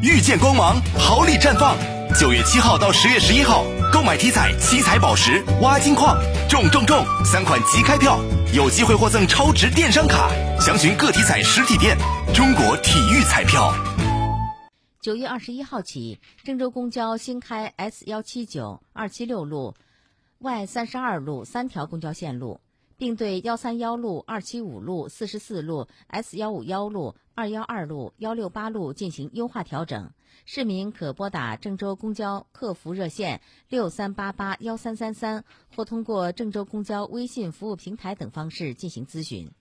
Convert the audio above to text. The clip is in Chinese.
遇见光芒，好礼绽放。九月七号到十月十一号，购买体彩七彩宝石、挖金矿，中中中！三款即开票，有机会获赠超值电商卡。详询各体彩实体店。中国体育彩票。九月二十一号起，郑州公交新开 S 幺七九、二七六路、Y 三十二路三条公交线路。并对幺三幺路、二七五路、四十四路、S 幺五幺路、二幺二路、幺六八路进行优化调整。市民可拨打郑州公交客服热线六三八八幺三三三，或通过郑州公交微信服务平台等方式进行咨询。